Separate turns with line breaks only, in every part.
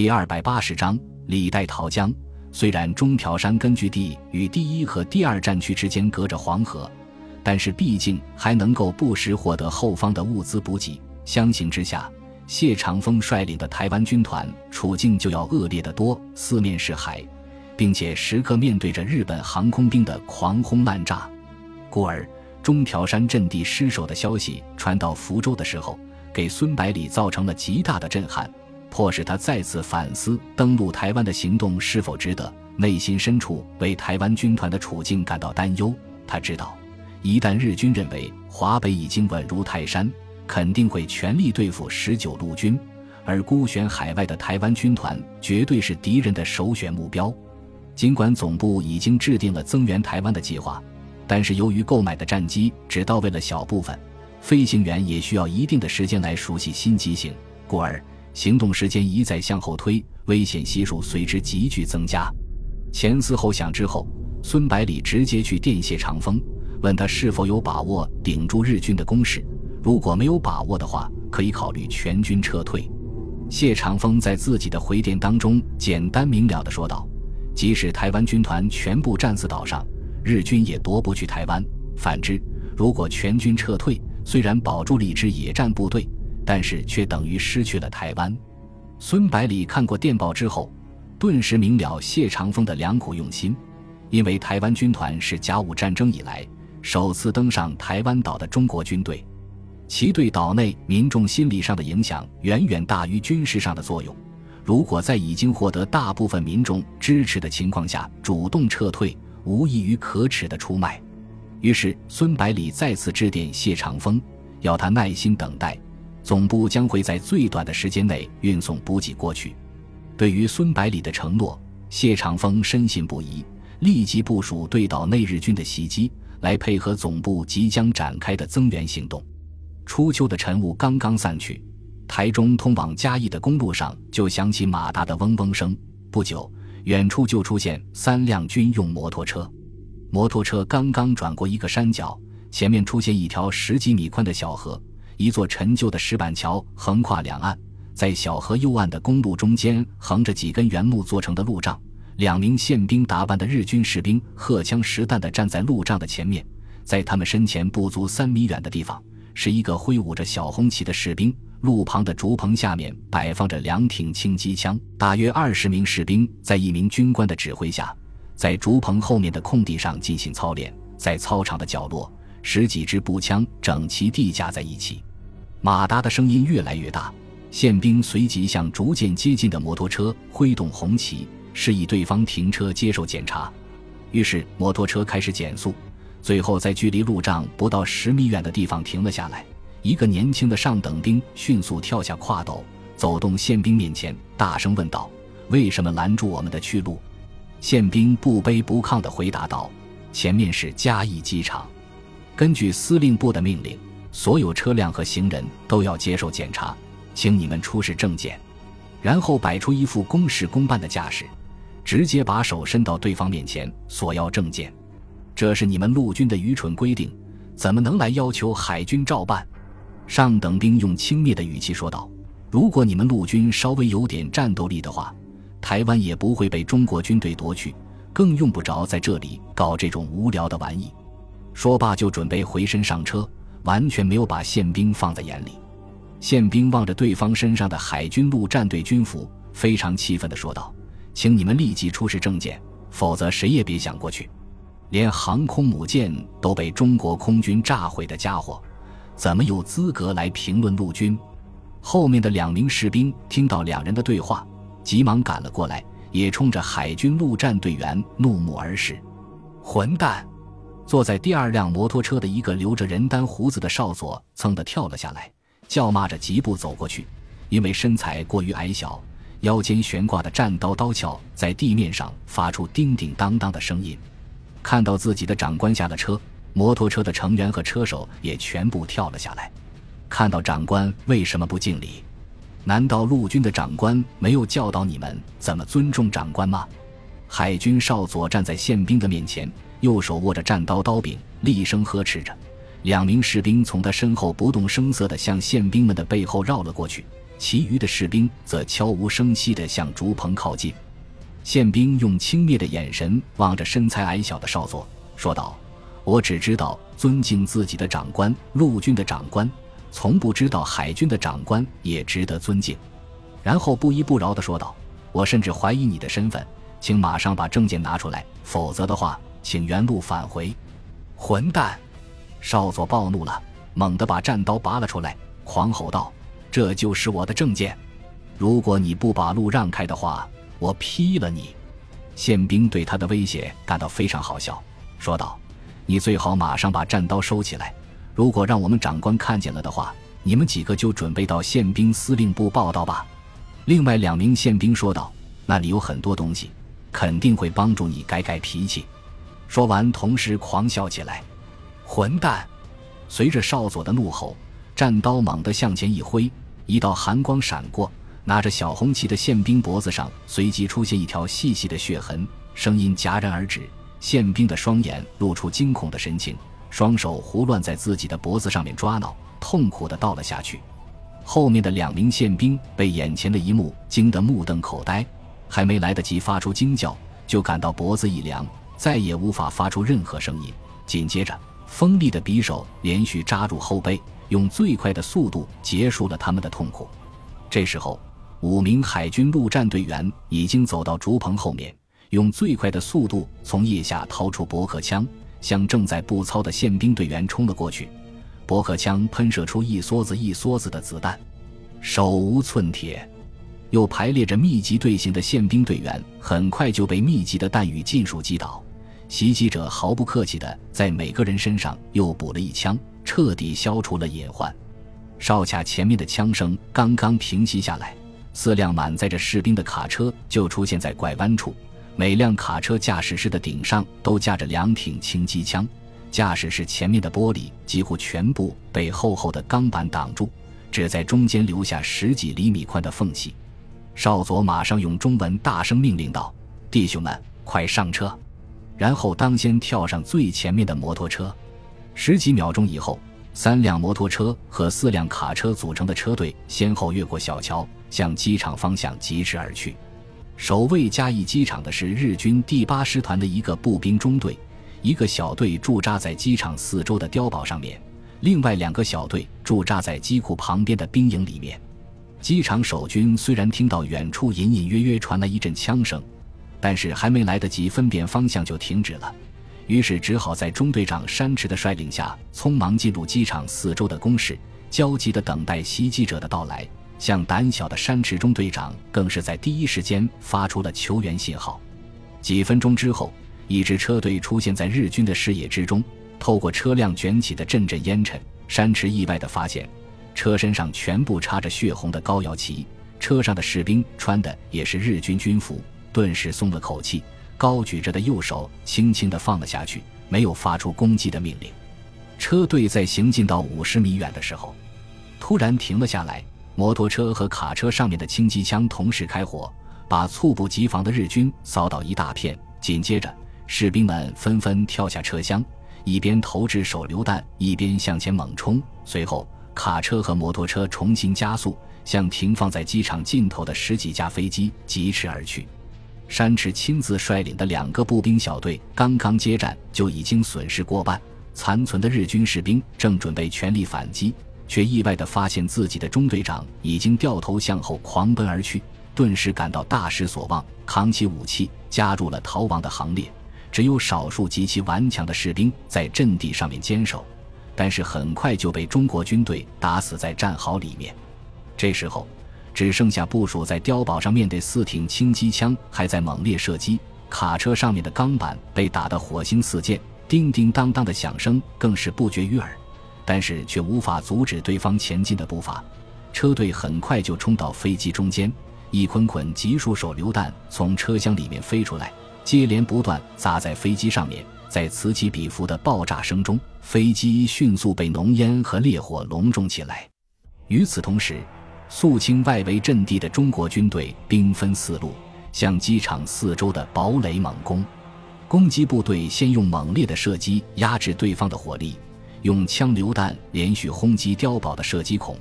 第二百八十章李代桃江。虽然中条山根据地与第一和第二战区之间隔着黄河，但是毕竟还能够不时获得后方的物资补给。相形之下，谢长风率领的台湾军团处境就要恶劣得多，四面是海，并且时刻面对着日本航空兵的狂轰滥炸。故而，中条山阵地失守的消息传到福州的时候，给孙百里造成了极大的震撼。迫使他再次反思登陆台湾的行动是否值得，内心深处为台湾军团的处境感到担忧。他知道，一旦日军认为华北已经稳如泰山，肯定会全力对付十九路军，而孤悬海外的台湾军团绝对是敌人的首选目标。尽管总部已经制定了增援台湾的计划，但是由于购买的战机只到位了小部分，飞行员也需要一定的时间来熟悉新机型，故而。行动时间一再向后推，危险系数随之急剧增加。前思后想之后，孙百里直接去电谢长风，问他是否有把握顶住日军的攻势。如果没有把握的话，可以考虑全军撤退。谢长风在自己的回电当中简单明了地说道：“即使台湾军团全部战死岛上，日军也夺不去台湾。反之，如果全军撤退，虽然保住了一支野战部队。”但是却等于失去了台湾。孙百里看过电报之后，顿时明了谢长风的良苦用心。因为台湾军团是甲午战争以来首次登上台湾岛的中国军队，其对岛内民众心理上的影响远远大于军事上的作用。如果在已经获得大部分民众支持的情况下主动撤退，无异于可耻的出卖。于是孙百里再次致电谢长风，要他耐心等待。总部将会在最短的时间内运送补给过去。对于孙百里的承诺，谢长风深信不疑，立即部署对岛内日军的袭击，来配合总部即将展开的增援行动。初秋的晨雾刚刚散去，台中通往嘉义的公路上就响起马达的嗡嗡声。不久，远处就出现三辆军用摩托车。摩托车刚刚转过一个山脚，前面出现一条十几米宽的小河。一座陈旧的石板桥横跨两岸，在小河右岸的公路中间横着几根原木做成的路障。两名宪兵打扮的日军士兵荷枪实弹地站在路障的前面，在他们身前不足三米远的地方，是一个挥舞着小红旗的士兵。路旁的竹棚下面摆放着两挺轻机枪，大约二十名士兵在一名军官的指挥下，在竹棚后面的空地上进行操练。在操场的角落，十几支步枪整齐地架在一起。马达的声音越来越大，宪兵随即向逐渐接近的摩托车挥动红旗，示意对方停车接受检查。于是摩托车开始减速，最后在距离路障不到十米远的地方停了下来。一个年轻的上等兵迅速跳下跨斗，走动宪兵面前，大声问道：“为什么拦住我们的去路？”宪兵不卑不亢地回答道：“前面是嘉义机场，根据司令部的命令。”所有车辆和行人都要接受检查，请你们出示证件，然后摆出一副公事公办的架势，直接把手伸到对方面前索要证件。这是你们陆军的愚蠢规定，怎么能来要求海军照办？上等兵用轻蔑的语气说道：“如果你们陆军稍微有点战斗力的话，台湾也不会被中国军队夺去，更用不着在这里搞这种无聊的玩意。”说罢就准备回身上车。完全没有把宪兵放在眼里，宪兵望着对方身上的海军陆战队军服，非常气愤地说道：“请你们立即出示证件，否则谁也别想过去。连航空母舰都被中国空军炸毁的家伙，怎么有资格来评论陆军？”后面的两名士兵听到两人的对话，急忙赶了过来，也冲着海军陆战队员怒目而视：“混蛋！”坐在第二辆摩托车的一个留着人丹胡子的少佐噌地跳了下来，叫骂着疾步走过去。因为身材过于矮小，腰间悬挂的战刀刀鞘在地面上发出叮叮当当的声音。看到自己的长官下了车，摩托车的成员和车手也全部跳了下来。看到长官为什么不敬礼？难道陆军的长官没有教导你们怎么尊重长官吗？海军少佐站在宪兵的面前。右手握着战刀刀柄，厉声呵斥着。两名士兵从他身后不动声色地向宪兵们的背后绕了过去，其余的士兵则悄无声息地向竹棚靠近。宪兵用轻蔑的眼神望着身材矮小的少佐，说道：“我只知道尊敬自己的长官，陆军的长官，从不知道海军的长官也值得尊敬。”然后不依不饶地说道：“我甚至怀疑你的身份，请马上把证件拿出来，否则的话，请原路返回。”混蛋！少佐暴怒了，猛地把战刀拔了出来，狂吼道：“这就是我的证件！如果你不把路让开的话，我劈了你！”宪兵对他的威胁感到非常好笑，说道：“你最好马上把战刀收起来，如果让我们长官看见了的话，你们几个就准备到宪兵司令部报道吧。”另外两名宪兵说道：“那里有很多东西，肯定会帮助你改改脾气。”说完，同时狂笑起来。混蛋！随着少佐的怒吼，战刀猛地向前一挥，一道寒光闪过，拿着小红旗的宪兵脖子上随即出现一条细细的血痕，声音戛然而止。宪兵的双眼露出惊恐的神情，双手胡乱在自己的脖子上面抓挠，痛苦地倒了下去。后面的两名宪兵被眼前的一幕惊得目瞪口呆，还没来得及发出惊叫，就感到脖子一凉，再也无法发出任何声音。紧接着，锋利的匕首连续扎入后背，用最快的速度结束了他们的痛苦。这时候，五名海军陆战队员已经走到竹棚后面，用最快的速度从腋下掏出驳壳枪，向正在步操的宪兵队员冲了过去。驳壳枪喷射出一梭子一梭子的子弹，手无寸铁，又排列着密集队形的宪兵队员很快就被密集的弹雨尽数击倒。袭击者毫不客气地在每个人身上又补了一枪，彻底消除了隐患。哨卡前面的枪声刚刚平息下来，四辆满载着士兵的卡车就出现在拐弯处，每辆卡车驾驶室的顶上都架着两挺轻机枪。驾驶室前面的玻璃几乎全部被厚厚的钢板挡住，只在中间留下十几厘米宽的缝隙。少佐马上用中文大声命令道：“弟兄们，快上车！”然后当先跳上最前面的摩托车。十几秒钟以后，三辆摩托车和四辆卡车组成的车队先后越过小桥，向机场方向疾驰而去。守卫嘉义机场的是日军第八师团的一个步兵中队。一个小队驻扎在机场四周的碉堡上面，另外两个小队驻扎在机库旁边的兵营里面。机场守军虽然听到远处隐隐约约传来一阵枪声，但是还没来得及分辨方向就停止了，于是只好在中队长山池的率领下，匆忙进入机场四周的工事，焦急地等待袭击者的到来。像胆小的山池中队长更是在第一时间发出了求援信号。几分钟之后。一支车队出现在日军的视野之中，透过车辆卷起的阵阵烟尘，山池意外地发现，车身上全部插着血红的高摇旗，车上的士兵穿的也是日军军服，顿时松了口气，高举着的右手轻轻地放了下去，没有发出攻击的命令。车队在行进到五十米远的时候，突然停了下来，摩托车和卡车上面的轻机枪同时开火，把猝不及防的日军扫倒一大片，紧接着。士兵们纷纷跳下车厢，一边投掷手榴弹，一边向前猛冲。随后，卡车和摩托车重新加速，向停放在机场尽头的十几架飞机疾驰而去。山池亲自率领的两个步兵小队刚刚接战，就已经损失过半。残存的日军士兵正准备全力反击，却意外地发现自己的中队长已经掉头向后狂奔而去，顿时感到大失所望，扛起武器加入了逃亡的行列。只有少数极其顽强的士兵在阵地上面坚守，但是很快就被中国军队打死在战壕里面。这时候，只剩下部署在碉堡上面的四挺轻机枪还在猛烈射击，卡车上面的钢板被打得火星四溅，叮叮当当的响声更是不绝于耳，但是却无法阻止对方前进的步伐。车队很快就冲到飞机中间，一捆捆集束手榴弹从车厢里面飞出来。接连不断砸在飞机上面，在此起彼伏的爆炸声中，飞机迅速被浓烟和烈火笼中起来。与此同时，肃清外围阵地的中国军队兵分四路，向机场四周的堡垒猛攻。攻击部队先用猛烈的射击压制对方的火力，用枪榴弹连续轰击碉堡的射击孔，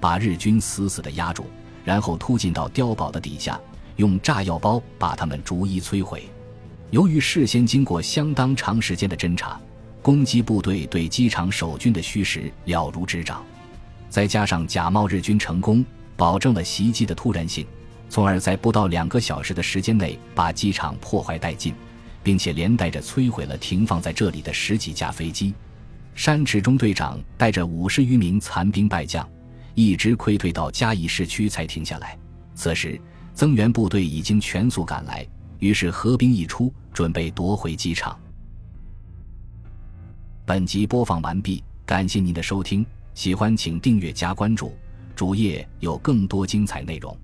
把日军死死地压住，然后突进到碉堡的底下，用炸药包把他们逐一摧毁。由于事先经过相当长时间的侦查，攻击部队对机场守军的虚实了如指掌，再加上假冒日军成功保证了袭击的突然性，从而在不到两个小时的时间内把机场破坏殆尽，并且连带着摧毁了停放在这里的十几架飞机。山池中队长带着五十余名残兵败将，一直溃退到嘉义市区才停下来。此时，增援部队已经全速赶来，于是合兵一出，准备夺回机场。本集播放完毕，感谢您的收听，喜欢请订阅加关注，主页有更多精彩内容。